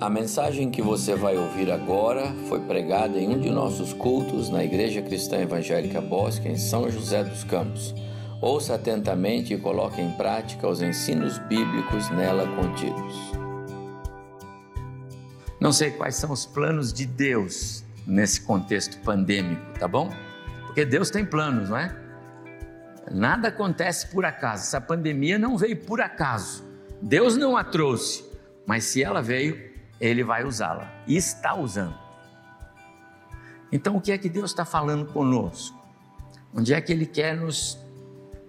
A mensagem que você vai ouvir agora foi pregada em um de nossos cultos na Igreja Cristã Evangélica Bosque, em São José dos Campos. Ouça atentamente e coloque em prática os ensinos bíblicos nela contidos. Não sei quais são os planos de Deus nesse contexto pandêmico, tá bom? Porque Deus tem planos, não é? Nada acontece por acaso. Essa pandemia não veio por acaso. Deus não a trouxe, mas se ela veio, ele vai usá-la e está usando. Então, o que é que Deus está falando conosco? Onde é que Ele quer nos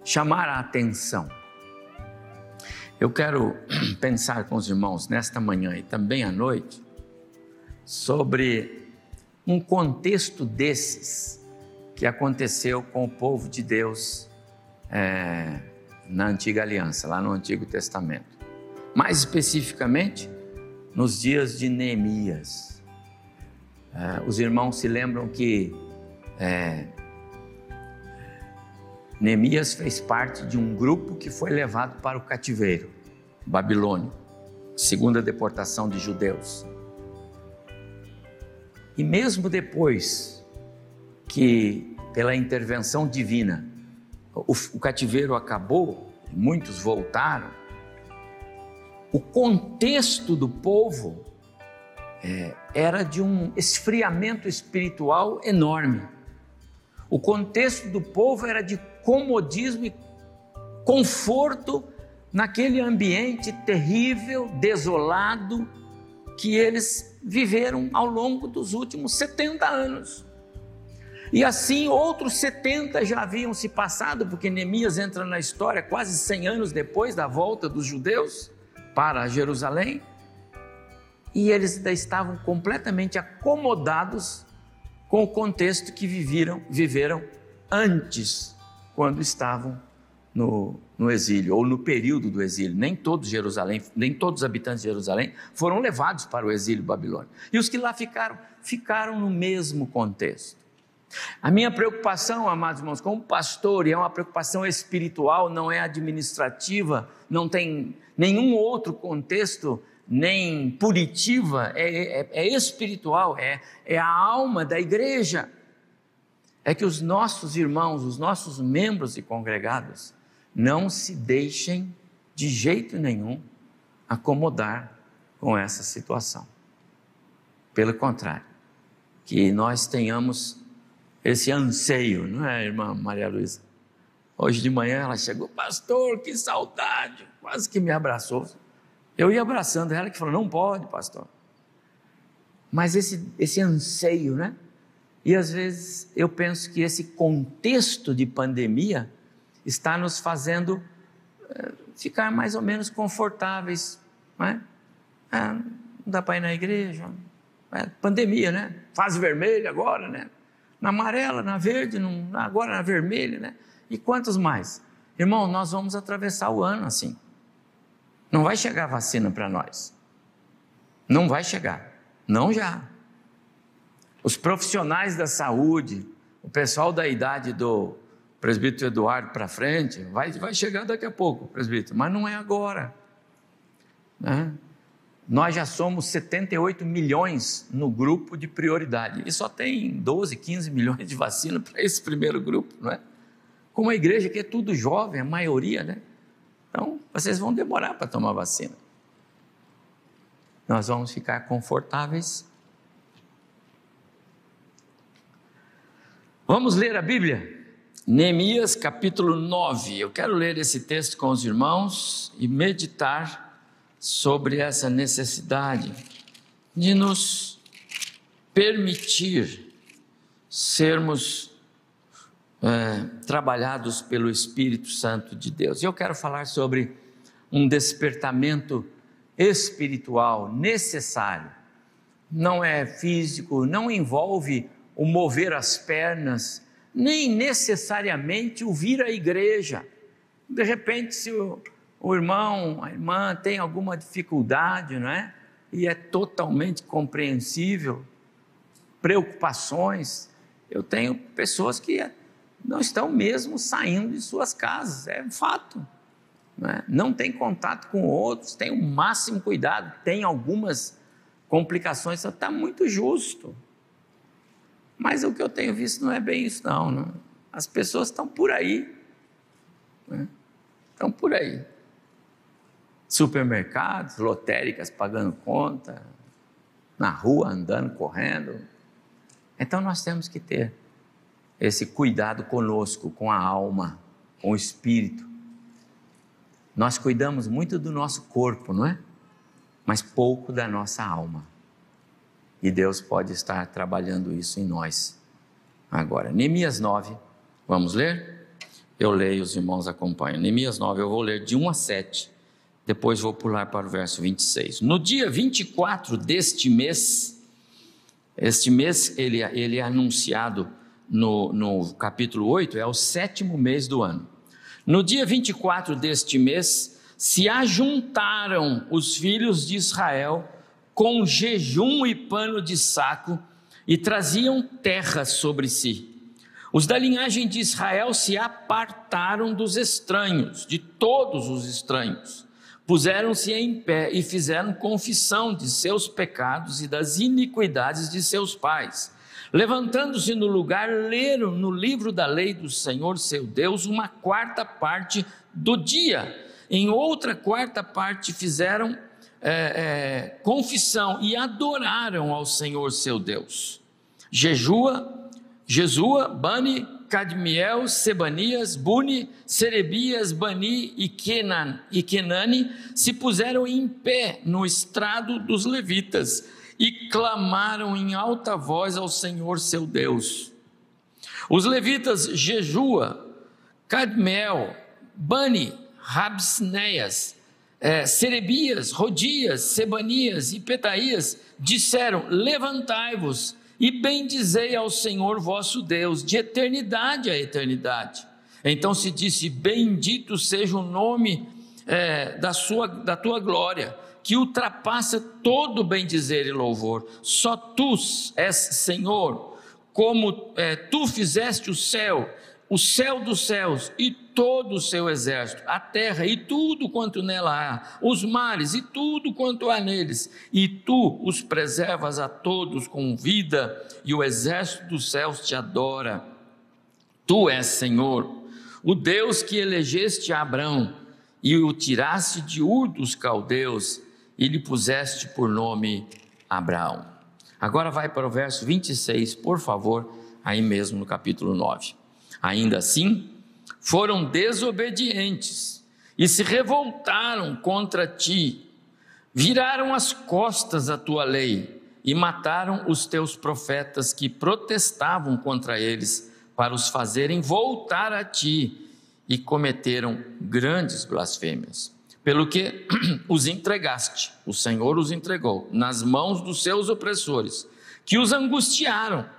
chamar a atenção? Eu quero pensar com os irmãos nesta manhã e também à noite sobre um contexto desses que aconteceu com o povo de Deus é, na antiga aliança, lá no Antigo Testamento. Mais especificamente, nos dias de Neemias. É, os irmãos se lembram que é, Neemias fez parte de um grupo que foi levado para o cativeiro, Babilônia, segunda deportação de judeus. E mesmo depois que, pela intervenção divina, o, o cativeiro acabou, muitos voltaram, o contexto do povo é, era de um esfriamento espiritual enorme. O contexto do povo era de comodismo e conforto naquele ambiente terrível, desolado, que eles viveram ao longo dos últimos 70 anos. E assim outros 70 já haviam se passado, porque Neemias entra na história quase 100 anos depois da volta dos judeus para Jerusalém e eles estavam completamente acomodados com o contexto que viveram, viveram antes, quando estavam no, no, exílio, ou no período do exílio. Nem todos Jerusalém, nem todos os habitantes de Jerusalém foram levados para o exílio babilônico. E os que lá ficaram, ficaram no mesmo contexto. A minha preocupação, amados irmãos, como pastor, e é uma preocupação espiritual, não é administrativa, não tem nenhum outro contexto, nem punitiva, é, é, é espiritual, é, é a alma da igreja. É que os nossos irmãos, os nossos membros e congregados, não se deixem de jeito nenhum acomodar com essa situação. Pelo contrário, que nós tenhamos esse anseio, não é, irmã Maria Luísa? Hoje de manhã ela chegou, pastor, que saudade, quase que me abraçou. Eu ia abraçando ela que falou, não pode, pastor. Mas esse, esse anseio, né? E às vezes eu penso que esse contexto de pandemia está nos fazendo é, ficar mais ou menos confortáveis, não é? Não dá para ir na igreja, é, pandemia, né? Fase vermelha agora, né? na amarela, na verde, agora na vermelha, né? E quantos mais? Irmão, nós vamos atravessar o ano assim. Não vai chegar vacina para nós. Não vai chegar. Não já. Os profissionais da saúde, o pessoal da idade do presbítero Eduardo para frente, vai, vai chegar daqui a pouco, presbítero, mas não é agora. Né? Nós já somos 78 milhões no grupo de prioridade e só tem 12, 15 milhões de vacina para esse primeiro grupo, não é? Como a igreja que é tudo jovem, a maioria, né? Então, vocês vão demorar para tomar vacina. Nós vamos ficar confortáveis. Vamos ler a Bíblia? Neemias capítulo 9. Eu quero ler esse texto com os irmãos e meditar sobre essa necessidade de nos permitir sermos é, trabalhados pelo Espírito Santo de Deus. E eu quero falar sobre um despertamento espiritual necessário. Não é físico, não envolve o mover as pernas, nem necessariamente o vir à igreja. De repente, se o o irmão, a irmã tem alguma dificuldade, não é? E é totalmente compreensível. Preocupações. Eu tenho pessoas que não estão mesmo saindo de suas casas, é um fato. Não, é? não tem contato com outros, tem o máximo cuidado. Tem algumas complicações, está muito justo. Mas o que eu tenho visto não é bem isso, não. não. As pessoas estão por aí. Né? Estão por aí. Supermercados, lotéricas pagando conta, na rua andando, correndo. Então nós temos que ter esse cuidado conosco, com a alma, com o espírito. Nós cuidamos muito do nosso corpo, não é? Mas pouco da nossa alma. E Deus pode estar trabalhando isso em nós. Agora, Neemias 9, vamos ler? Eu leio, os irmãos acompanham. Neemias 9, eu vou ler de 1 a 7. Depois vou pular para o verso 26. No dia 24 deste mês, este mês ele, ele é anunciado no, no capítulo 8, é o sétimo mês do ano. No dia 24 deste mês, se ajuntaram os filhos de Israel com jejum e pano de saco e traziam terra sobre si. Os da linhagem de Israel se apartaram dos estranhos, de todos os estranhos. Puseram-se em pé e fizeram confissão de seus pecados e das iniquidades de seus pais Levantando-se no lugar, leram no livro da lei do Senhor seu Deus uma quarta parte do dia. Em outra quarta parte fizeram é, é, confissão e adoraram ao Senhor seu Deus. Jejua, Jesua, Bani, Cadmiel, Sebanias, Buni, Serebias, Bani e, Kenan, e Kenani se puseram em pé no estrado dos levitas e clamaram em alta voz ao Senhor seu Deus. Os levitas Jejua, Cadmel, Bani, Rabsneias, é, Serebias, Rodias, Sebanias e Petaías disseram: Levantai-vos e bendizei ao Senhor vosso Deus, de eternidade a eternidade. Então se disse: Bendito seja o nome é, da, sua, da tua glória que ultrapassa todo bem dizer e louvor. Só tu és Senhor, como é, tu fizeste o céu, o céu dos céus e todo o seu exército, a terra e tudo quanto nela há, os mares e tudo quanto há neles, e tu os preservas a todos com vida, e o exército dos céus te adora. Tu és Senhor, o Deus que elegeste Abraão e o tiraste de Ur dos caldeus e lhe puseste por nome Abraão. Agora vai para o verso 26, por favor, aí mesmo no capítulo 9. Ainda assim, foram desobedientes e se revoltaram contra ti, viraram as costas à tua lei e mataram os teus profetas que protestavam contra eles para os fazerem voltar a ti e cometeram grandes blasfêmias pelo que os entregaste, o Senhor os entregou nas mãos dos seus opressores, que os angustiaram.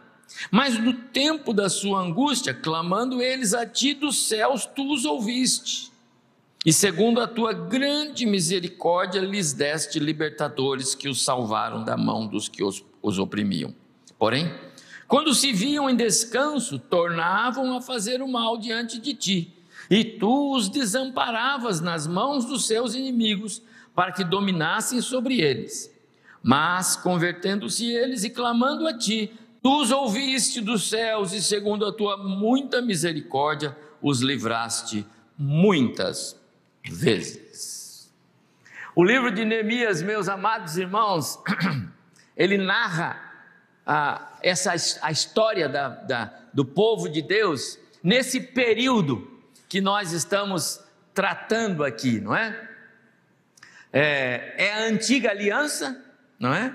Mas no tempo da sua angústia, clamando eles a ti dos céus, tu os ouviste. E segundo a tua grande misericórdia, lhes deste libertadores que os salvaram da mão dos que os, os oprimiam. Porém, quando se viam em descanso, tornavam a fazer o mal diante de ti e tu os desamparavas nas mãos dos seus inimigos, para que dominassem sobre eles. Mas, convertendo-se eles e clamando a ti, tu os ouviste dos céus, e segundo a tua muita misericórdia, os livraste muitas vezes. O livro de Neemias, meus amados irmãos, ele narra ah, essa, a história da, da, do povo de Deus nesse período que nós estamos tratando aqui, não é? é? É, a antiga aliança, não é?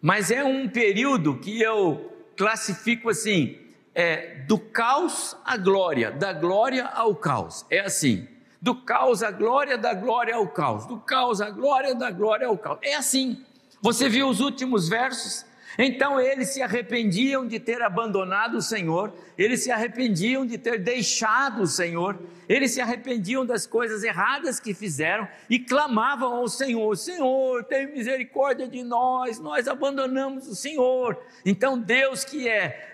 Mas é um período que eu classifico assim: é do caos à glória, da glória ao caos. É assim: do caos à glória, da glória ao caos, do caos à glória, da glória ao caos. É assim. Você viu os últimos versos? Então eles se arrependiam de ter abandonado o Senhor, eles se arrependiam de ter deixado o Senhor, eles se arrependiam das coisas erradas que fizeram e clamavam ao Senhor: Senhor, tem misericórdia de nós, nós abandonamos o Senhor. Então Deus, que é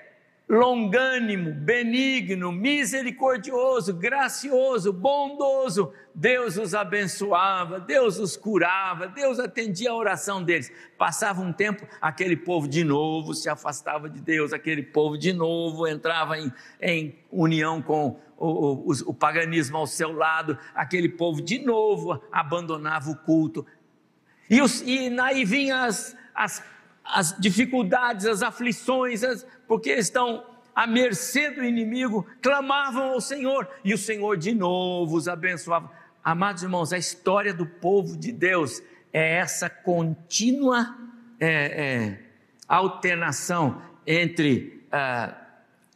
longânimo, benigno, misericordioso, gracioso, bondoso. Deus os abençoava, Deus os curava, Deus atendia a oração deles. Passava um tempo, aquele povo de novo se afastava de Deus, aquele povo de novo entrava em, em união com o, o, o paganismo ao seu lado, aquele povo de novo abandonava o culto. E, os, e aí vinham as, as as dificuldades, as aflições, as, porque estão à mercê do inimigo, clamavam ao Senhor e o Senhor de novo os abençoava. Amados irmãos, a história do povo de Deus é essa contínua é, é, alternação entre ah,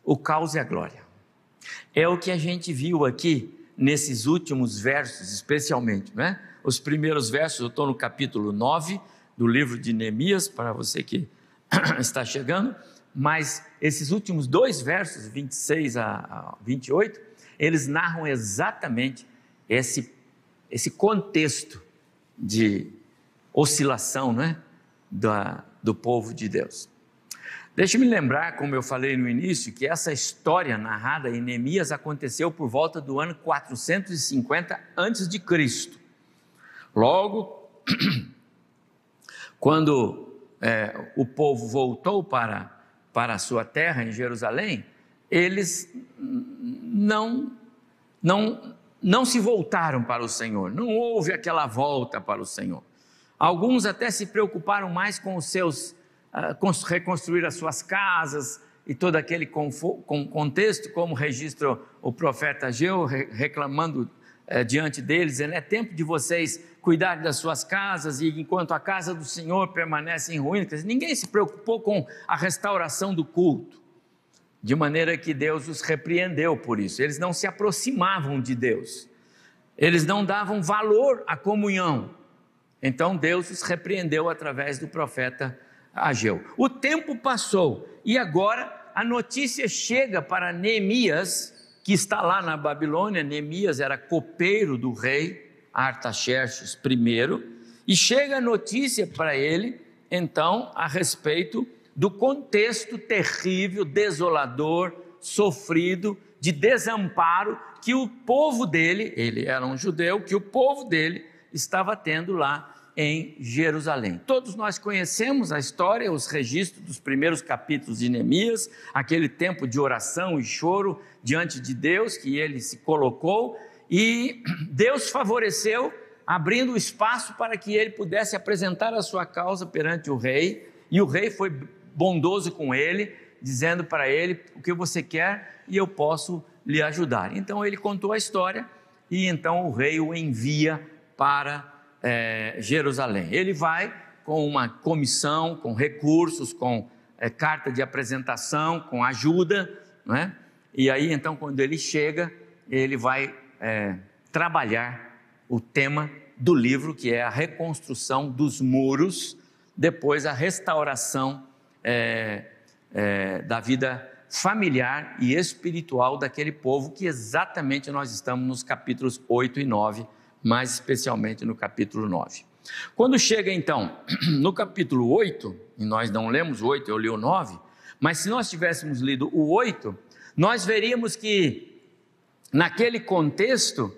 o caos e a glória. É o que a gente viu aqui nesses últimos versos, especialmente, né? Os primeiros versos, eu estou no capítulo 9, do livro de Neemias, para você que está chegando, mas esses últimos dois versos, 26 a 28, eles narram exatamente esse, esse contexto de oscilação né, da, do povo de Deus. Deixe-me lembrar, como eu falei no início, que essa história narrada em Neemias aconteceu por volta do ano 450 a.C. Logo Quando é, o povo voltou para, para a sua terra em Jerusalém, eles não, não, não se voltaram para o Senhor, não houve aquela volta para o Senhor. Alguns até se preocuparam mais com os seus, uh, reconstruir as suas casas e todo aquele contexto, como registra o profeta Ageu, reclamando uh, diante deles, é tempo de vocês cuidar das suas casas e enquanto a casa do Senhor permanece em ruínas. Ninguém se preocupou com a restauração do culto, de maneira que Deus os repreendeu por isso. Eles não se aproximavam de Deus, eles não davam valor à comunhão. Então Deus os repreendeu através do profeta Ageu. O tempo passou e agora a notícia chega para Neemias, que está lá na Babilônia. Neemias era copeiro do rei Artaxerxes I, e chega a notícia para ele, então, a respeito do contexto terrível, desolador, sofrido, de desamparo que o povo dele, ele era um judeu, que o povo dele estava tendo lá em Jerusalém. Todos nós conhecemos a história, os registros dos primeiros capítulos de Neemias, aquele tempo de oração e choro diante de Deus que ele se colocou e Deus favoreceu, abrindo espaço para que ele pudesse apresentar a sua causa perante o rei, e o rei foi bondoso com ele, dizendo para ele o que você quer e eu posso lhe ajudar. Então ele contou a história e então o rei o envia para é, Jerusalém. Ele vai com uma comissão, com recursos, com é, carta de apresentação, com ajuda, não é? E aí então quando ele chega, ele vai é, trabalhar o tema do livro, que é a reconstrução dos muros, depois a restauração é, é, da vida familiar e espiritual daquele povo, que exatamente nós estamos nos capítulos 8 e 9, mais especialmente no capítulo 9. Quando chega então no capítulo 8, e nós não lemos o 8, eu li o 9, mas se nós tivéssemos lido o 8, nós veríamos que Naquele contexto,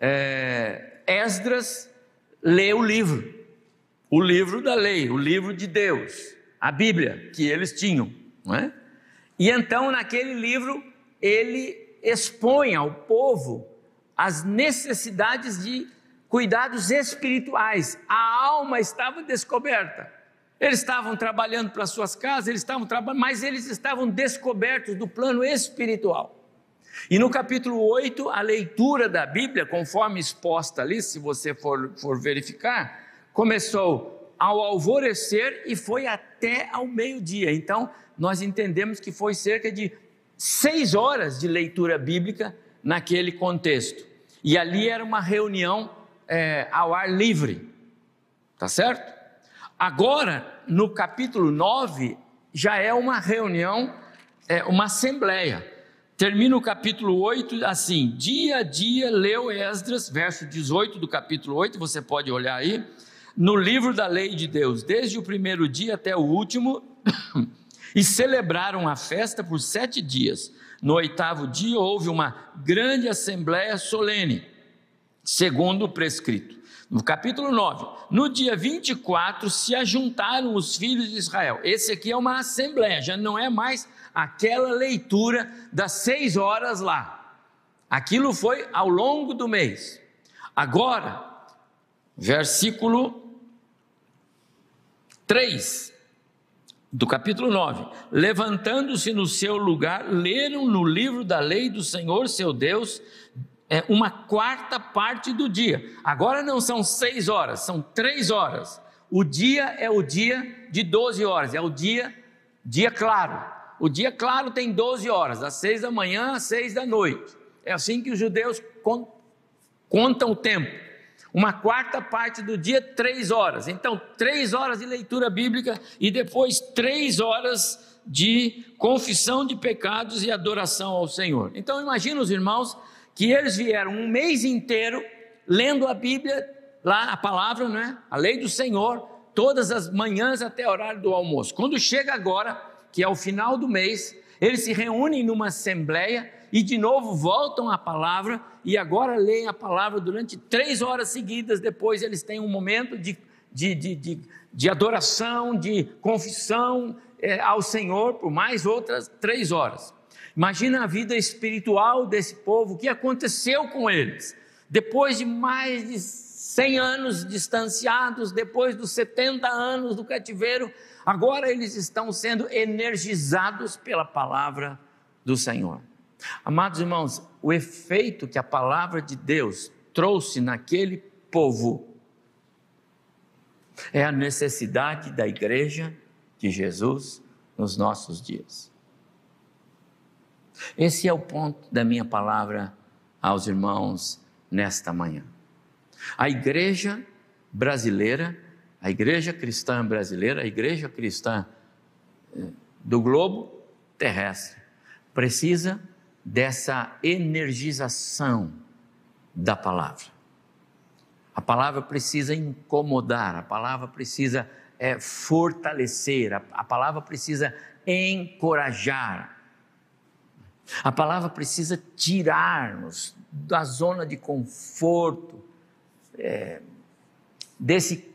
é, Esdras lê o livro, o livro da lei, o livro de Deus, a Bíblia que eles tinham, não é? E então, naquele livro, ele expõe ao povo as necessidades de cuidados espirituais. A alma estava descoberta. Eles estavam trabalhando para suas casas, eles estavam trabalhando, mas eles estavam descobertos do plano espiritual. E no capítulo 8, a leitura da Bíblia, conforme exposta ali, se você for, for verificar, começou ao alvorecer e foi até ao meio-dia. Então, nós entendemos que foi cerca de seis horas de leitura bíblica naquele contexto. E ali era uma reunião é, ao ar livre, tá certo? Agora, no capítulo 9, já é uma reunião, é, uma assembleia. Termina o capítulo 8 assim: dia a dia leu Esdras, verso 18 do capítulo 8, você pode olhar aí, no livro da lei de Deus, desde o primeiro dia até o último, E celebraram a festa por sete dias. No oitavo dia houve uma grande assembléia solene, segundo o prescrito. No capítulo 9, no dia 24 se ajuntaram os filhos de Israel. Esse aqui é uma assembleia, já não é mais aquela leitura das seis horas lá. Aquilo foi ao longo do mês. Agora, versículo 3 do capítulo 9: Levantando-se no seu lugar, leram no livro da lei do Senhor seu Deus é, uma quarta parte do dia. Agora não são seis horas, são três horas. O dia é o dia de 12 horas, é o dia, dia claro. O dia claro tem 12 horas, das seis da manhã às seis da noite. É assim que os judeus contam o tempo. Uma quarta parte do dia, três horas. Então, três horas de leitura bíblica e depois três horas de confissão de pecados e adoração ao Senhor. Então, imagina os irmãos que eles vieram um mês inteiro lendo a Bíblia, lá a palavra, né? a lei do Senhor, todas as manhãs até o horário do almoço. Quando chega agora, que é o final do mês, eles se reúnem numa assembleia e de novo voltam à palavra e agora leem a palavra durante três horas seguidas. Depois eles têm um momento de, de, de, de, de adoração, de confissão é, ao Senhor por mais outras três horas. Imagina a vida espiritual desse povo, o que aconteceu com eles. Depois de mais de 100 anos distanciados, depois dos 70 anos do cativeiro, Agora eles estão sendo energizados pela palavra do Senhor. Amados irmãos, o efeito que a palavra de Deus trouxe naquele povo é a necessidade da igreja de Jesus nos nossos dias. Esse é o ponto da minha palavra aos irmãos nesta manhã. A igreja brasileira a igreja cristã brasileira, a igreja cristã eh, do globo terrestre, precisa dessa energização da palavra. A palavra precisa incomodar, a palavra precisa é, fortalecer, a, a palavra precisa encorajar, a palavra precisa tirar-nos da zona de conforto, é, desse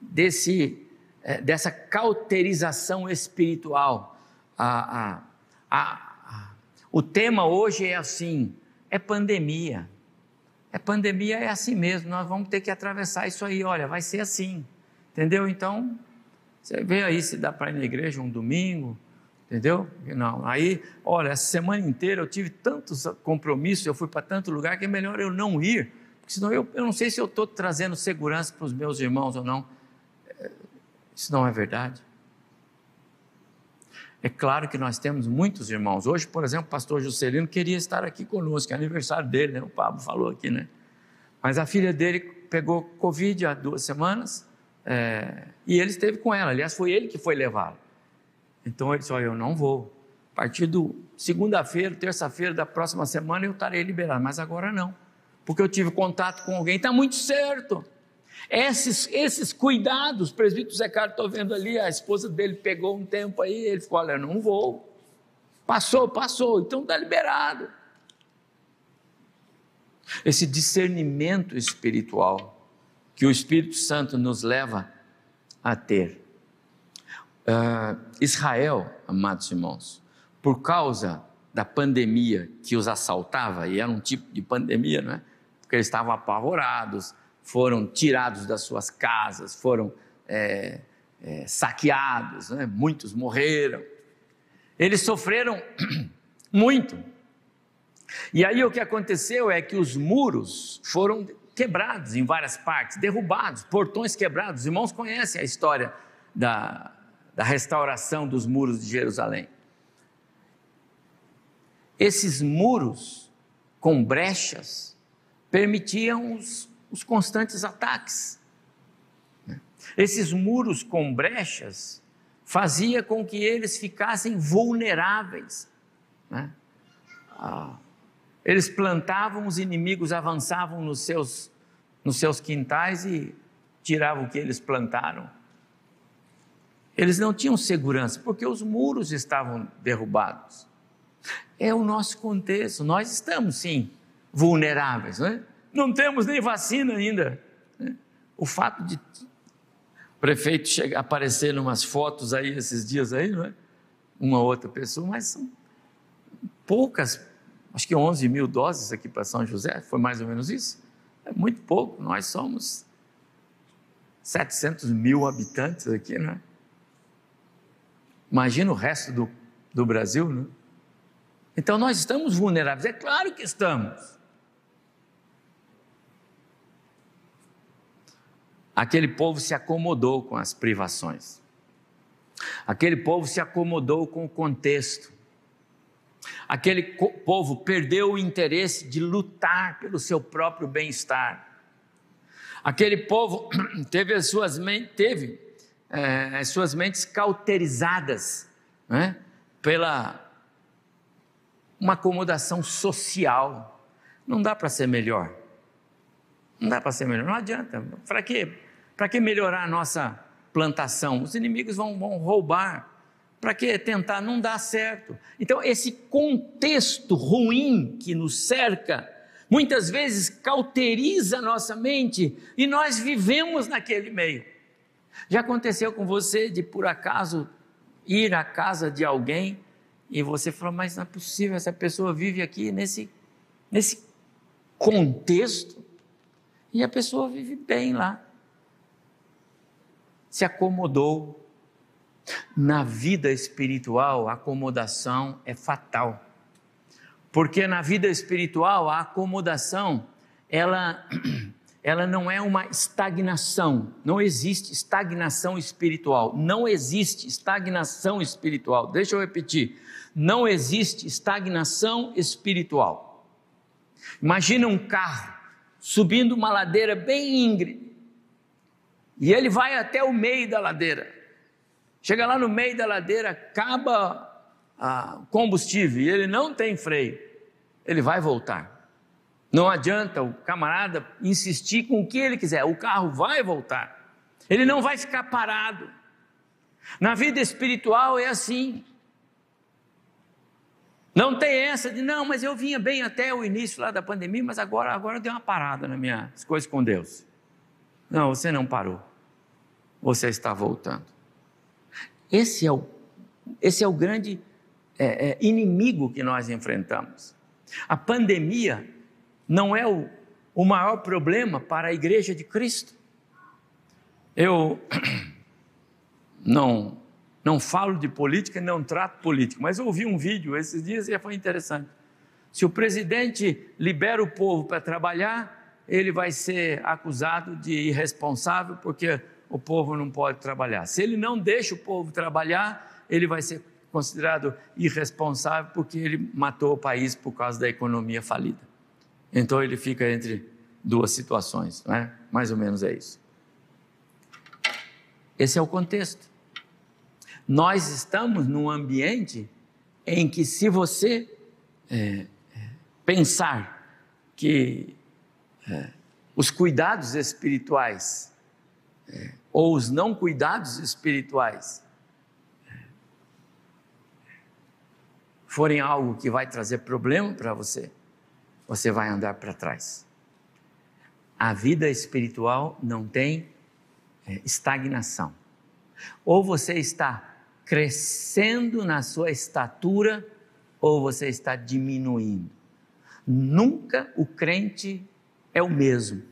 desse, é, dessa cauterização espiritual. A, a, a, o tema hoje é assim: é pandemia. É pandemia, é assim mesmo, nós vamos ter que atravessar isso aí, olha, vai ser assim, entendeu? Então, você vê aí se dá para ir na igreja um domingo, entendeu? Não, aí, olha, essa semana inteira eu tive tantos compromissos, eu fui para tanto lugar que é melhor eu não ir, porque senão eu, eu não sei se eu estou trazendo segurança para os meus irmãos ou não. Isso não é verdade? É claro que nós temos muitos irmãos. Hoje, por exemplo, o pastor Juscelino queria estar aqui conosco, é aniversário dele, né? O Pablo falou aqui, né? Mas a filha dele pegou Covid há duas semanas é, e ele esteve com ela. Aliás, foi ele que foi levá-la. Então ele disse: Olha, eu não vou. A partir do segunda-feira, terça-feira da próxima semana eu estarei liberado, mas agora não, porque eu tive contato com alguém. Está muito certo. Esses, esses cuidados, o presbítero Zé Carlos, estou vendo ali, a esposa dele pegou um tempo aí, ele ficou, olha, não vou. Passou, passou, então está liberado. Esse discernimento espiritual que o Espírito Santo nos leva a ter. Uh, Israel, amados irmãos, por causa da pandemia que os assaltava, e era um tipo de pandemia, não é? Porque eles estavam apavorados, foram tirados das suas casas, foram é, é, saqueados, né? muitos morreram. Eles sofreram muito. E aí o que aconteceu é que os muros foram quebrados em várias partes, derrubados, portões quebrados. Os irmãos conhecem a história da, da restauração dos muros de Jerusalém. Esses muros com brechas permitiam os, os constantes ataques. Esses muros com brechas fazia com que eles ficassem vulneráveis. Né? Ah, eles plantavam, os inimigos avançavam nos seus, nos seus quintais e tiravam o que eles plantaram. Eles não tinham segurança, porque os muros estavam derrubados. É o nosso contexto. Nós estamos, sim, vulneráveis. Não, é? Não temos nem vacina ainda. O fato de o prefeito chegar, aparecer umas fotos aí esses dias aí, não é? Uma outra pessoa, mas são poucas, acho que 11 mil doses aqui para São José, foi mais ou menos isso. É muito pouco, nós somos 700 mil habitantes aqui, não é? Imagina o resto do, do Brasil, né? Então nós estamos vulneráveis, é claro que estamos. Aquele povo se acomodou com as privações. Aquele povo se acomodou com o contexto. Aquele povo perdeu o interesse de lutar pelo seu próprio bem-estar. Aquele povo teve as suas, teve, é, as suas mentes cauterizadas né, pela uma acomodação social. Não dá para ser melhor. Não dá para ser melhor. Não adianta. Para quê? Para que melhorar a nossa plantação? Os inimigos vão, vão roubar. Para que tentar? Não dá certo. Então, esse contexto ruim que nos cerca, muitas vezes cauteriza a nossa mente e nós vivemos naquele meio. Já aconteceu com você de por acaso ir à casa de alguém e você falou, mas não é possível, essa pessoa vive aqui nesse, nesse contexto e a pessoa vive bem lá. Se acomodou. Na vida espiritual, a acomodação é fatal. Porque na vida espiritual, a acomodação, ela ela não é uma estagnação, não existe estagnação espiritual, não existe estagnação espiritual. Deixa eu repetir, não existe estagnação espiritual. Imagina um carro subindo uma ladeira bem íngreme, e ele vai até o meio da ladeira. Chega lá no meio da ladeira, acaba o combustível e ele não tem freio, ele vai voltar. Não adianta o camarada insistir com o que ele quiser, o carro vai voltar. Ele não vai ficar parado. Na vida espiritual é assim. Não tem essa de não, mas eu vinha bem até o início lá da pandemia, mas agora agora deu uma parada nas minhas coisas com Deus. Não, você não parou. Você está voltando. Esse é o, esse é o grande é, é, inimigo que nós enfrentamos. A pandemia não é o, o maior problema para a igreja de Cristo. Eu não, não falo de política, não trato política, mas ouvi um vídeo esses dias e foi interessante. Se o presidente libera o povo para trabalhar, ele vai ser acusado de irresponsável porque o povo não pode trabalhar. Se ele não deixa o povo trabalhar, ele vai ser considerado irresponsável porque ele matou o país por causa da economia falida. Então ele fica entre duas situações, não é? Mais ou menos é isso. Esse é o contexto. Nós estamos num ambiente em que, se você é, é pensar que é, os cuidados espirituais é, ou os não cuidados espirituais forem algo que vai trazer problema para você, você vai andar para trás. A vida espiritual não tem é, estagnação. Ou você está crescendo na sua estatura, ou você está diminuindo. Nunca o crente é o mesmo.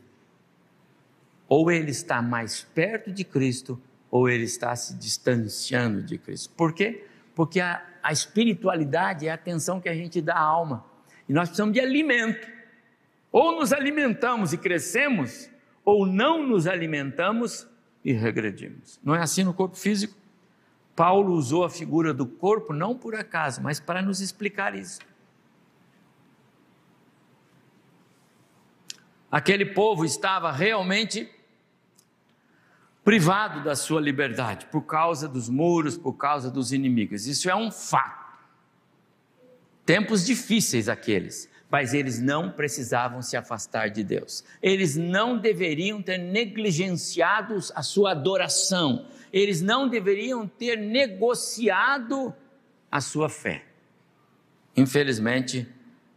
Ou ele está mais perto de Cristo, ou ele está se distanciando de Cristo. Por quê? Porque a, a espiritualidade é a atenção que a gente dá à alma. E nós precisamos de alimento. Ou nos alimentamos e crescemos, ou não nos alimentamos e regredimos. Não é assim no corpo físico? Paulo usou a figura do corpo não por acaso, mas para nos explicar isso. Aquele povo estava realmente privado da sua liberdade por causa dos muros, por causa dos inimigos. Isso é um fato. Tempos difíceis aqueles, mas eles não precisavam se afastar de Deus. Eles não deveriam ter negligenciado a sua adoração. eles não deveriam ter negociado a sua fé. Infelizmente,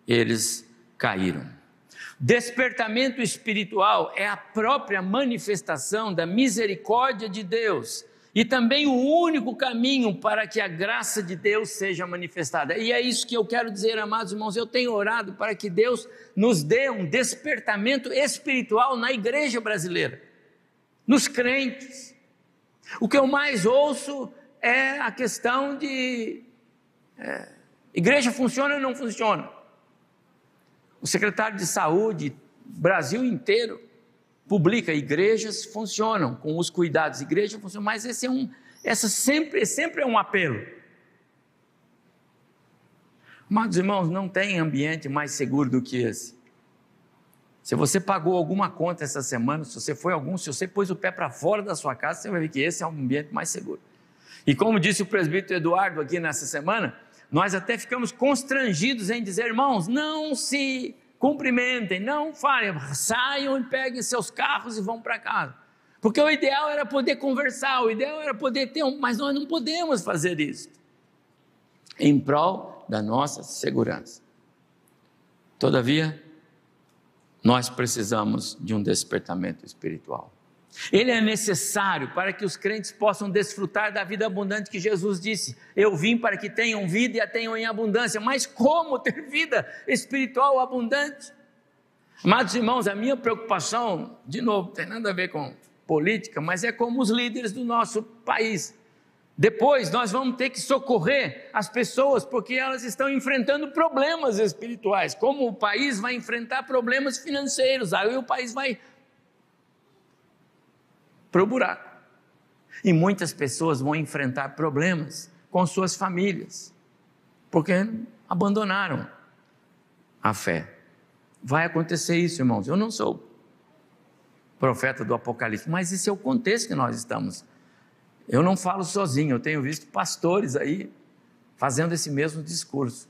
eles caíram. Despertamento espiritual é a própria manifestação da misericórdia de Deus e também o único caminho para que a graça de Deus seja manifestada. E é isso que eu quero dizer, amados irmãos. Eu tenho orado para que Deus nos dê um despertamento espiritual na igreja brasileira, nos crentes. O que eu mais ouço é a questão de é, igreja funciona ou não funciona. O secretário de saúde, Brasil inteiro, publica, igrejas funcionam com os cuidados, igreja funciona, mas esse é um, essa sempre, sempre é um apelo. Amados irmãos, não tem ambiente mais seguro do que esse. Se você pagou alguma conta essa semana, se você foi algum, se você pôs o pé para fora da sua casa, você vai ver que esse é um ambiente mais seguro. E como disse o presbítero Eduardo aqui nessa semana, nós até ficamos constrangidos em dizer, irmãos, não se cumprimentem, não falem, saiam e peguem seus carros e vão para casa. Porque o ideal era poder conversar, o ideal era poder ter um, mas nós não podemos fazer isso. Em prol da nossa segurança. Todavia, nós precisamos de um despertamento espiritual. Ele é necessário para que os crentes possam desfrutar da vida abundante que Jesus disse: Eu vim para que tenham vida e a tenham em abundância. Mas como ter vida espiritual abundante? Amados irmãos, a minha preocupação, de novo, tem nada a ver com política, mas é como os líderes do nosso país. Depois nós vamos ter que socorrer as pessoas porque elas estão enfrentando problemas espirituais. Como o país vai enfrentar problemas financeiros, aí o país vai para o buraco. E muitas pessoas vão enfrentar problemas com suas famílias, porque abandonaram a fé. Vai acontecer isso, irmãos. Eu não sou profeta do Apocalipse, mas esse é o contexto que nós estamos. Eu não falo sozinho, eu tenho visto pastores aí fazendo esse mesmo discurso.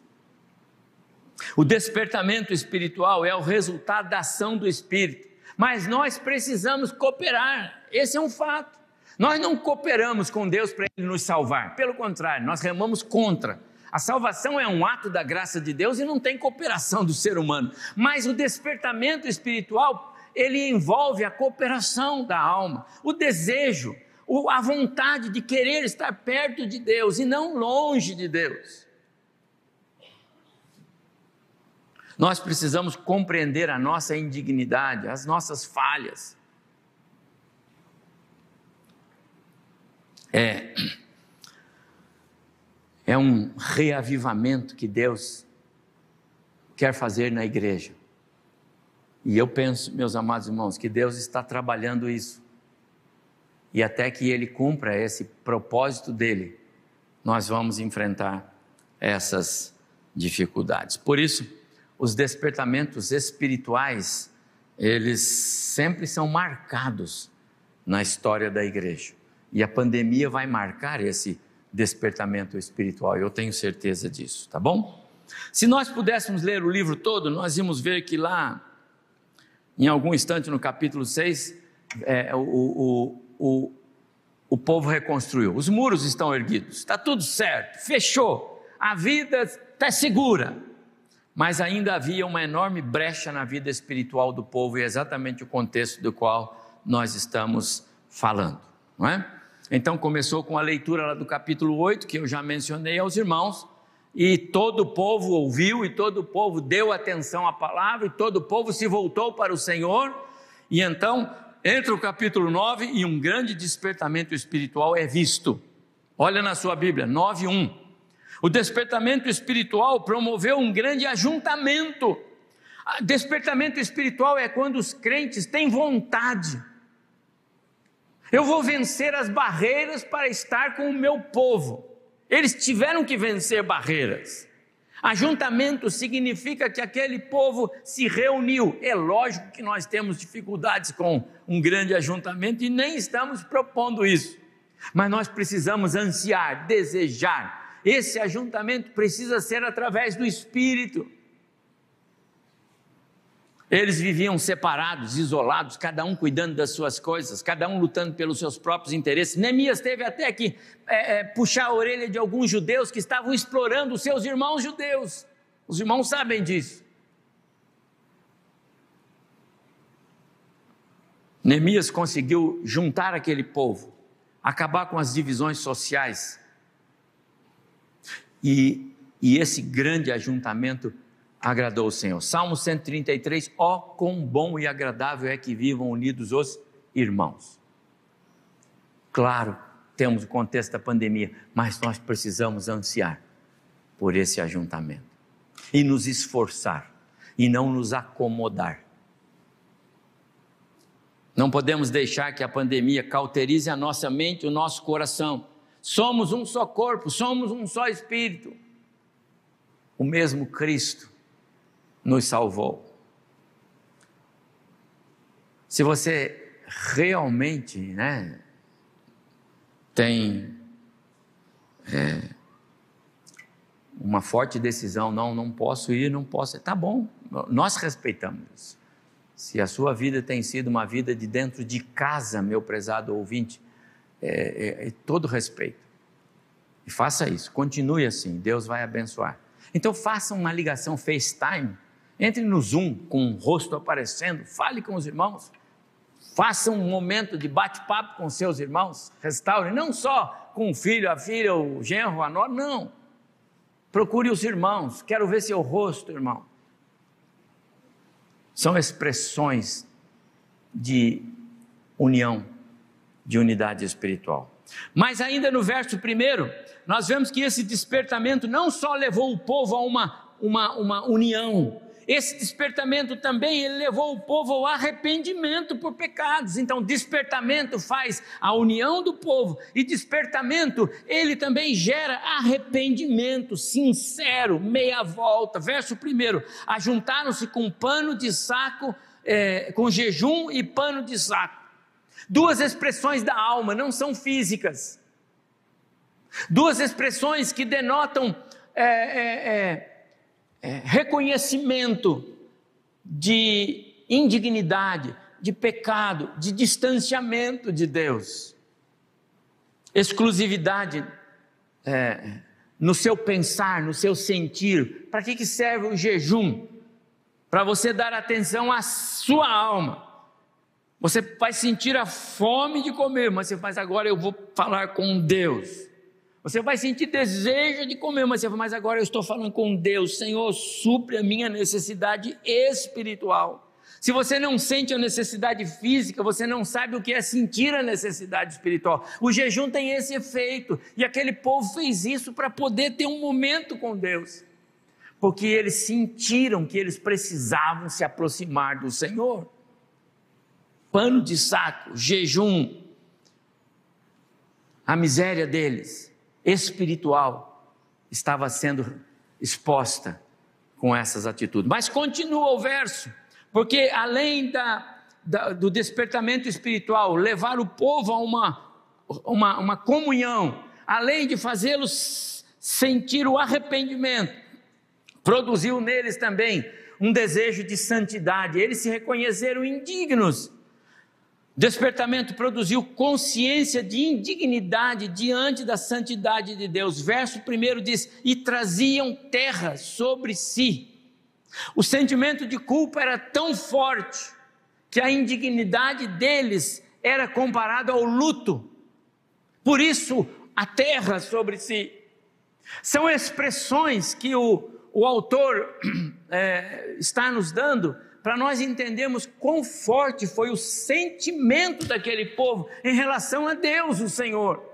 O despertamento espiritual é o resultado da ação do Espírito, mas nós precisamos cooperar esse é um fato. Nós não cooperamos com Deus para Ele nos salvar, pelo contrário, nós remamos contra. A salvação é um ato da graça de Deus e não tem cooperação do ser humano. Mas o despertamento espiritual, ele envolve a cooperação da alma, o desejo, a vontade de querer estar perto de Deus e não longe de Deus. Nós precisamos compreender a nossa indignidade, as nossas falhas é, é um reavivamento que Deus quer fazer na igreja. E eu penso, meus amados irmãos, que Deus está trabalhando isso. E até que Ele cumpra esse propósito dele, nós vamos enfrentar essas dificuldades. Por isso, os despertamentos espirituais, eles sempre são marcados na história da igreja. E a pandemia vai marcar esse despertamento espiritual, eu tenho certeza disso, tá bom? Se nós pudéssemos ler o livro todo, nós íamos ver que lá, em algum instante no capítulo 6, é, o, o, o, o povo reconstruiu, os muros estão erguidos, está tudo certo, fechou, a vida está segura, mas ainda havia uma enorme brecha na vida espiritual do povo, e é exatamente o contexto do qual nós estamos falando, não é? Então começou com a leitura lá do capítulo 8, que eu já mencionei aos irmãos, e todo o povo ouviu, e todo o povo deu atenção à palavra, e todo o povo se voltou para o Senhor, e então entra o capítulo 9 e um grande despertamento espiritual é visto. Olha na sua Bíblia, 9:1. O despertamento espiritual promoveu um grande ajuntamento. Despertamento espiritual é quando os crentes têm vontade eu vou vencer as barreiras para estar com o meu povo. Eles tiveram que vencer barreiras. Ajuntamento significa que aquele povo se reuniu. É lógico que nós temos dificuldades com um grande ajuntamento e nem estamos propondo isso. Mas nós precisamos ansiar, desejar. Esse ajuntamento precisa ser através do Espírito. Eles viviam separados, isolados, cada um cuidando das suas coisas, cada um lutando pelos seus próprios interesses. Neemias teve até que é, é, puxar a orelha de alguns judeus que estavam explorando os seus irmãos judeus. Os irmãos sabem disso. Neemias conseguiu juntar aquele povo, acabar com as divisões sociais. E, e esse grande ajuntamento agradou o Senhor. Salmo 133, ó, oh, quão bom e agradável é que vivam unidos os irmãos. Claro, temos o contexto da pandemia, mas nós precisamos ansiar por esse ajuntamento e nos esforçar e não nos acomodar. Não podemos deixar que a pandemia cauterize a nossa mente, o nosso coração. Somos um só corpo, somos um só espírito. O mesmo Cristo nos salvou. Se você realmente né, tem é, uma forte decisão, não, não posso ir, não posso, tá bom, nós respeitamos isso. Se a sua vida tem sido uma vida de dentro de casa, meu prezado ouvinte, é, é, é todo respeito. E faça isso, continue assim, Deus vai abençoar. Então faça uma ligação FaceTime entre no Zoom com o rosto aparecendo, fale com os irmãos, faça um momento de bate-papo com seus irmãos, restaure, não só com o filho, a filha, o genro, a nora, não. Procure os irmãos, quero ver seu rosto, irmão. São expressões de união, de unidade espiritual. Mas ainda no verso primeiro, nós vemos que esse despertamento não só levou o povo a uma, uma, uma união, esse despertamento também levou o povo ao arrependimento por pecados. Então, despertamento faz a união do povo e despertamento ele também gera arrependimento sincero, meia volta. Verso primeiro: ajuntaram-se com pano de saco, é, com jejum e pano de saco. Duas expressões da alma, não são físicas. Duas expressões que denotam é, é, é é, reconhecimento de indignidade, de pecado, de distanciamento de Deus, exclusividade é, no seu pensar, no seu sentir. Para que, que serve o jejum? Para você dar atenção à sua alma. Você vai sentir a fome de comer, mas você faz agora eu vou falar com Deus. Você vai sentir desejo de comer, mas você fala, mas agora eu estou falando com Deus, Senhor, supre a minha necessidade espiritual. Se você não sente a necessidade física, você não sabe o que é sentir a necessidade espiritual. O jejum tem esse efeito, e aquele povo fez isso para poder ter um momento com Deus, porque eles sentiram que eles precisavam se aproximar do Senhor. Pano de saco, jejum, a miséria deles espiritual estava sendo exposta com essas atitudes. Mas continua o verso, porque além da, da, do despertamento espiritual, levar o povo a uma, uma, uma comunhão, além de fazê-los sentir o arrependimento, produziu neles também um desejo de santidade. Eles se reconheceram indignos Despertamento produziu consciência de indignidade diante da santidade de Deus. Verso 1 diz: E traziam terra sobre si. O sentimento de culpa era tão forte que a indignidade deles era comparada ao luto. Por isso, a terra sobre si. São expressões que o, o autor é, está nos dando para nós entendermos quão forte foi o sentimento daquele povo em relação a Deus, o Senhor.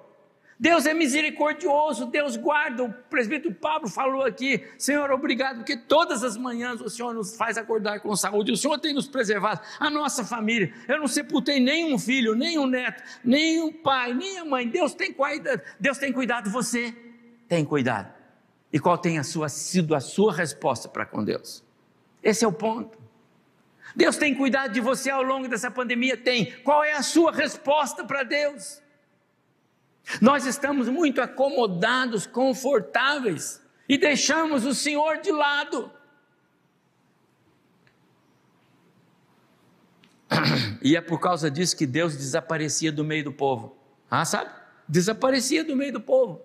Deus é misericordioso, Deus guarda. O presbítero Pablo falou aqui: Senhor, obrigado, porque todas as manhãs o Senhor nos faz acordar com saúde, o Senhor tem nos preservado, a nossa família. Eu não sepultei nenhum filho, nem um neto, nem um pai, nem a mãe. Deus tem cuidado, Deus tem cuidado, você tem cuidado. E qual tem a sua, sido a sua resposta para com Deus? Esse é o ponto. Deus tem cuidado de você ao longo dessa pandemia? Tem. Qual é a sua resposta para Deus? Nós estamos muito acomodados, confortáveis e deixamos o Senhor de lado. E é por causa disso que Deus desaparecia do meio do povo. Ah, sabe? Desaparecia do meio do povo.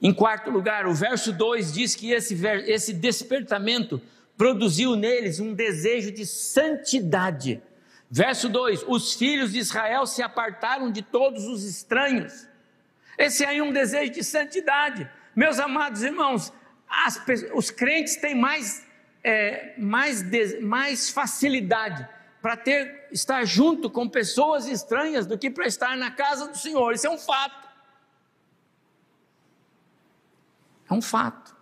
Em quarto lugar, o verso 2 diz que esse, esse despertamento produziu neles um desejo de santidade. Verso 2: Os filhos de Israel se apartaram de todos os estranhos. Esse aí é um desejo de santidade. Meus amados irmãos, as, os crentes têm mais, é, mais, mais facilidade para ter estar junto com pessoas estranhas do que para estar na casa do Senhor. Isso é um fato. É um fato.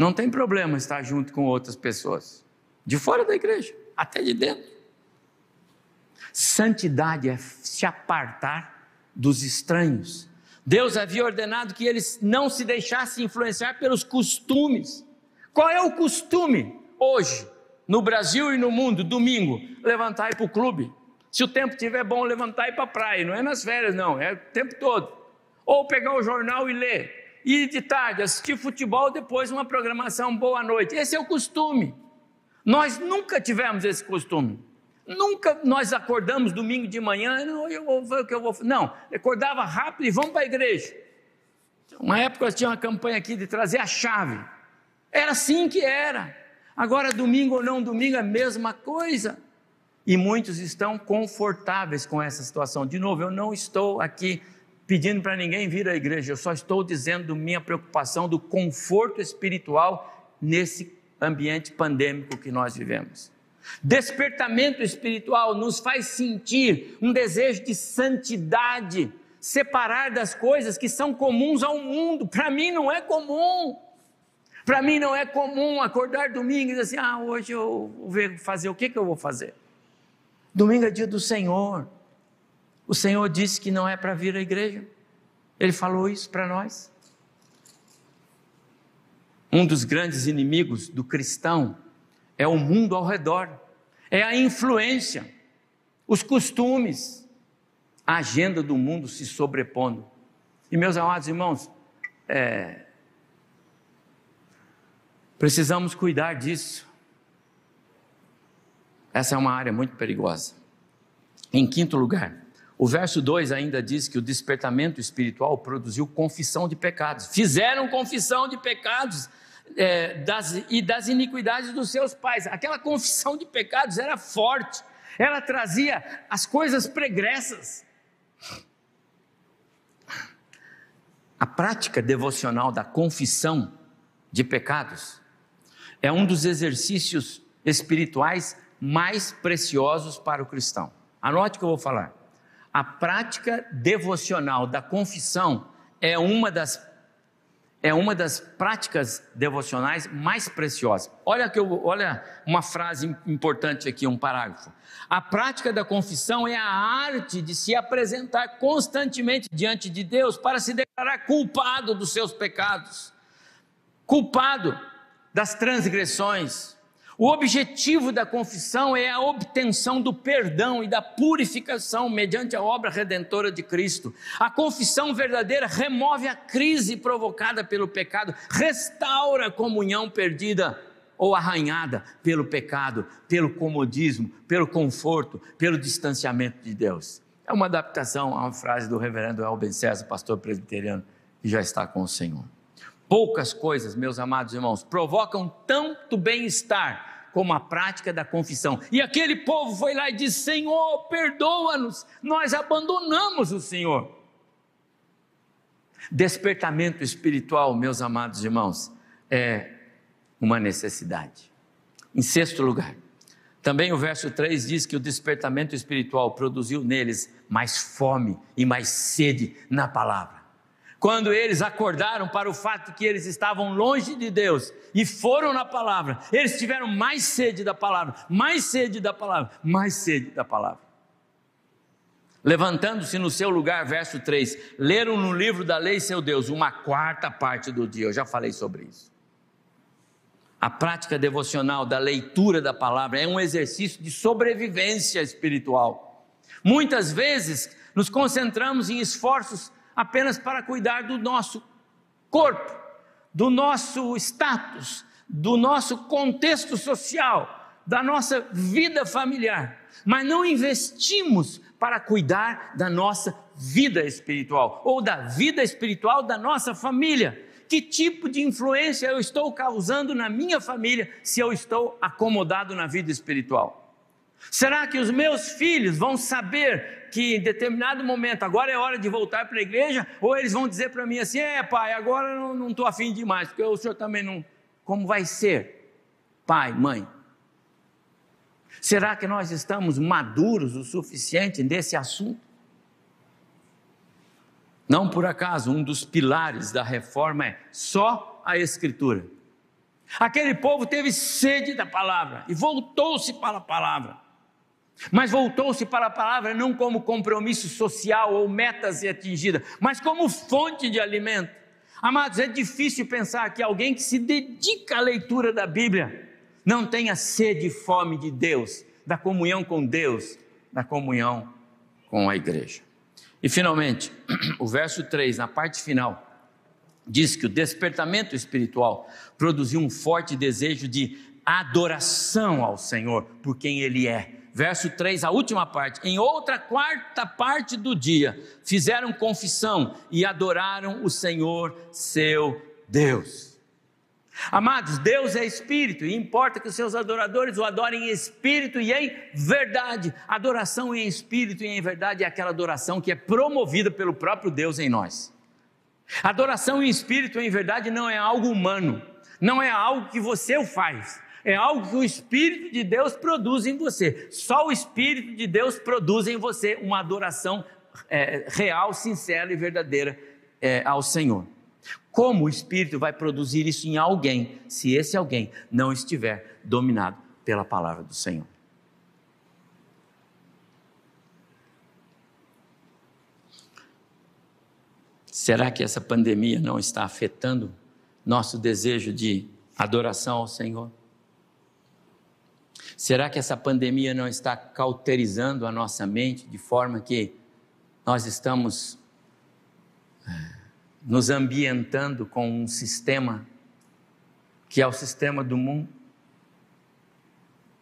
Não tem problema estar junto com outras pessoas, de fora da igreja, até de dentro. Santidade é se apartar dos estranhos. Deus havia ordenado que eles não se deixassem influenciar pelos costumes. Qual é o costume hoje, no Brasil e no mundo, domingo? Levantar e ir para o clube. Se o tempo estiver bom, levantar e ir para a praia. Não é nas férias, não, é o tempo todo. Ou pegar o jornal e ler. E de tarde, assistir futebol, depois uma programação boa noite. Esse é o costume. Nós nunca tivemos esse costume. Nunca nós acordamos domingo de manhã, não, eu vou ver o que eu vou Não, acordava rápido e vamos para a igreja. Uma época tinha uma campanha aqui de trazer a chave. Era assim que era. Agora, domingo ou não domingo, é a mesma coisa. E muitos estão confortáveis com essa situação. De novo, eu não estou aqui pedindo para ninguém vir à igreja, eu só estou dizendo minha preocupação do conforto espiritual nesse ambiente pandêmico que nós vivemos. Despertamento espiritual nos faz sentir um desejo de santidade, separar das coisas que são comuns ao mundo. Para mim não é comum. Para mim não é comum acordar domingo e dizer assim: ah, hoje eu vou fazer o que, que eu vou fazer? Domingo é dia do Senhor. O Senhor disse que não é para vir à igreja. Ele falou isso para nós. Um dos grandes inimigos do cristão é o mundo ao redor, é a influência, os costumes, a agenda do mundo se sobrepondo. E meus amados irmãos, é, precisamos cuidar disso. Essa é uma área muito perigosa. Em quinto lugar, o verso 2 ainda diz que o despertamento espiritual produziu confissão de pecados. Fizeram confissão de pecados é, das, e das iniquidades dos seus pais. Aquela confissão de pecados era forte, ela trazia as coisas pregressas. A prática devocional da confissão de pecados é um dos exercícios espirituais mais preciosos para o cristão. Anote o que eu vou falar. A prática devocional da confissão é uma das é uma das práticas devocionais mais preciosas. Olha que eu, olha uma frase importante aqui, um parágrafo. A prática da confissão é a arte de se apresentar constantemente diante de Deus para se declarar culpado dos seus pecados, culpado das transgressões, o objetivo da confissão é a obtenção do perdão e da purificação mediante a obra redentora de Cristo. A confissão verdadeira remove a crise provocada pelo pecado, restaura a comunhão perdida ou arranhada pelo pecado, pelo comodismo, pelo conforto, pelo distanciamento de Deus. É uma adaptação a uma frase do reverendo Elben César, pastor presbiteriano, que já está com o Senhor. Poucas coisas, meus amados irmãos, provocam tanto bem-estar como a prática da confissão. E aquele povo foi lá e disse: Senhor, perdoa-nos, nós abandonamos o Senhor. Despertamento espiritual, meus amados irmãos, é uma necessidade. Em sexto lugar, também o verso 3 diz que o despertamento espiritual produziu neles mais fome e mais sede na palavra quando eles acordaram para o fato que eles estavam longe de Deus e foram na palavra, eles tiveram mais sede da palavra, mais sede da palavra, mais sede da palavra. Levantando-se no seu lugar, verso 3, leram no livro da lei seu Deus uma quarta parte do dia, eu já falei sobre isso. A prática devocional da leitura da palavra é um exercício de sobrevivência espiritual. Muitas vezes nos concentramos em esforços apenas para cuidar do nosso corpo, do nosso status, do nosso contexto social, da nossa vida familiar, mas não investimos para cuidar da nossa vida espiritual ou da vida espiritual da nossa família. Que tipo de influência eu estou causando na minha família se eu estou acomodado na vida espiritual? Será que os meus filhos vão saber que em determinado momento agora é hora de voltar para a igreja? Ou eles vão dizer para mim assim: é, pai, agora não estou afim de mais, porque o senhor também não. Como vai ser, pai, mãe? Será que nós estamos maduros o suficiente nesse assunto? Não por acaso, um dos pilares da reforma é só a Escritura. Aquele povo teve sede da palavra e voltou-se para a palavra. Mas voltou-se para a palavra não como compromisso social ou metas atingidas, mas como fonte de alimento. Amados, é difícil pensar que alguém que se dedica à leitura da Bíblia não tenha sede e fome de Deus, da comunhão com Deus, da comunhão com a igreja. E finalmente, o verso 3, na parte final, diz que o despertamento espiritual produziu um forte desejo de adoração ao Senhor por quem Ele é. Verso 3, a última parte. Em outra quarta parte do dia, fizeram confissão e adoraram o Senhor, seu Deus. Amados, Deus é espírito e importa que os seus adoradores o adorem em espírito e em verdade. Adoração em espírito e em verdade é aquela adoração que é promovida pelo próprio Deus em nós. Adoração em espírito e em verdade não é algo humano, não é algo que você o faz, é algo que o Espírito de Deus produz em você. Só o Espírito de Deus produz em você uma adoração é, real, sincera e verdadeira é, ao Senhor. Como o Espírito vai produzir isso em alguém, se esse alguém não estiver dominado pela palavra do Senhor? Será que essa pandemia não está afetando nosso desejo de adoração ao Senhor? Será que essa pandemia não está cauterizando a nossa mente de forma que nós estamos nos ambientando com um sistema que é o sistema do mundo.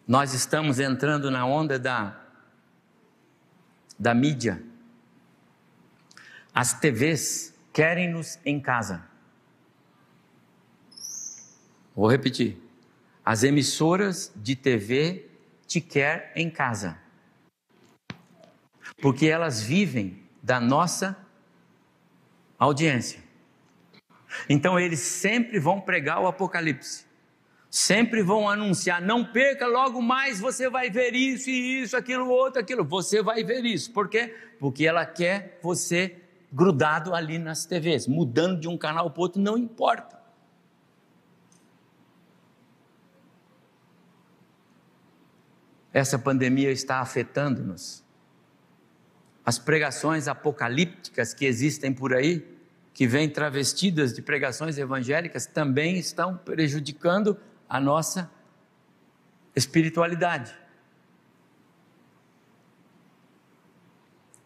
Nós estamos entrando na onda da, da mídia. As TVs querem-nos em casa. Vou repetir. As emissoras de TV te querem em casa. Porque elas vivem da nossa audiência. Então eles sempre vão pregar o Apocalipse, sempre vão anunciar: não perca, logo mais você vai ver isso e isso, aquilo, outro, aquilo. Você vai ver isso. Por quê? Porque ela quer você grudado ali nas TVs, mudando de um canal para outro, não importa. Essa pandemia está afetando-nos as pregações apocalípticas que existem por aí, que vêm travestidas de pregações evangélicas, também estão prejudicando a nossa espiritualidade.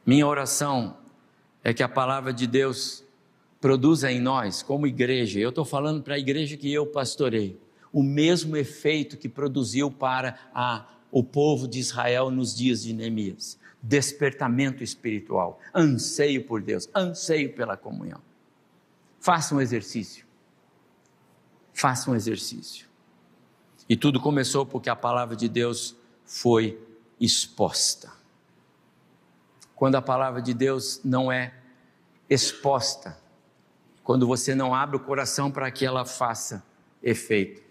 Minha oração é que a palavra de Deus produza em nós, como igreja, eu estou falando para a igreja que eu pastorei, o mesmo efeito que produziu para a, o povo de Israel nos dias de Neemias despertamento espiritual, anseio por Deus, anseio pela comunhão. Faça um exercício. Faça um exercício. E tudo começou porque a palavra de Deus foi exposta. Quando a palavra de Deus não é exposta, quando você não abre o coração para que ela faça efeito,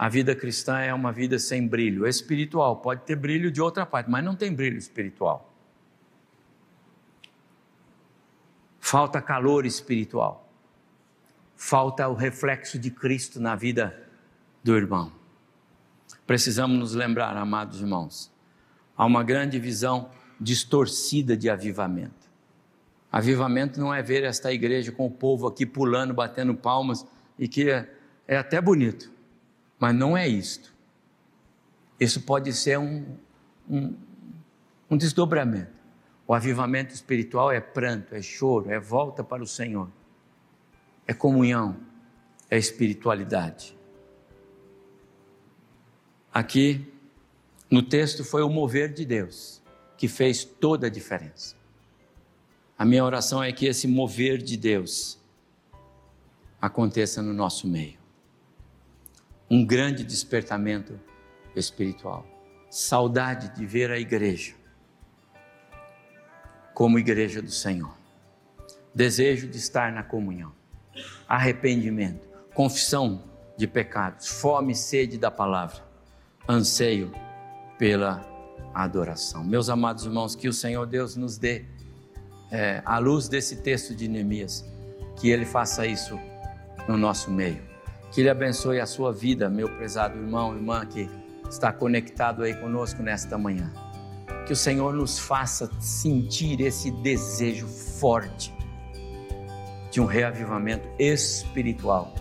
a vida cristã é uma vida sem brilho espiritual. Pode ter brilho de outra parte, mas não tem brilho espiritual. falta calor espiritual, falta o reflexo de Cristo na vida do irmão. Precisamos nos lembrar, amados irmãos, há uma grande visão distorcida de avivamento. Avivamento não é ver esta igreja com o povo aqui pulando, batendo palmas, e que é, é até bonito, mas não é isto. Isso pode ser um, um, um desdobramento. O avivamento espiritual é pranto, é choro, é volta para o Senhor, é comunhão, é espiritualidade. Aqui No texto foi o mover de Deus que fez toda a diferença. A minha oração é que esse mover de Deus aconteça no nosso meio. Um grande despertamento espiritual. Saudade de ver a igreja como igreja do Senhor. Desejo de estar na comunhão. Arrependimento, confissão de pecados, fome e sede da palavra, anseio pela adoração. Meus amados irmãos, que o Senhor Deus nos dê, é, à luz desse texto de Neemias, que Ele faça isso no nosso meio. Que Ele abençoe a sua vida, meu prezado irmão, irmã que está conectado aí conosco nesta manhã. Que o Senhor nos faça sentir esse desejo forte de um reavivamento espiritual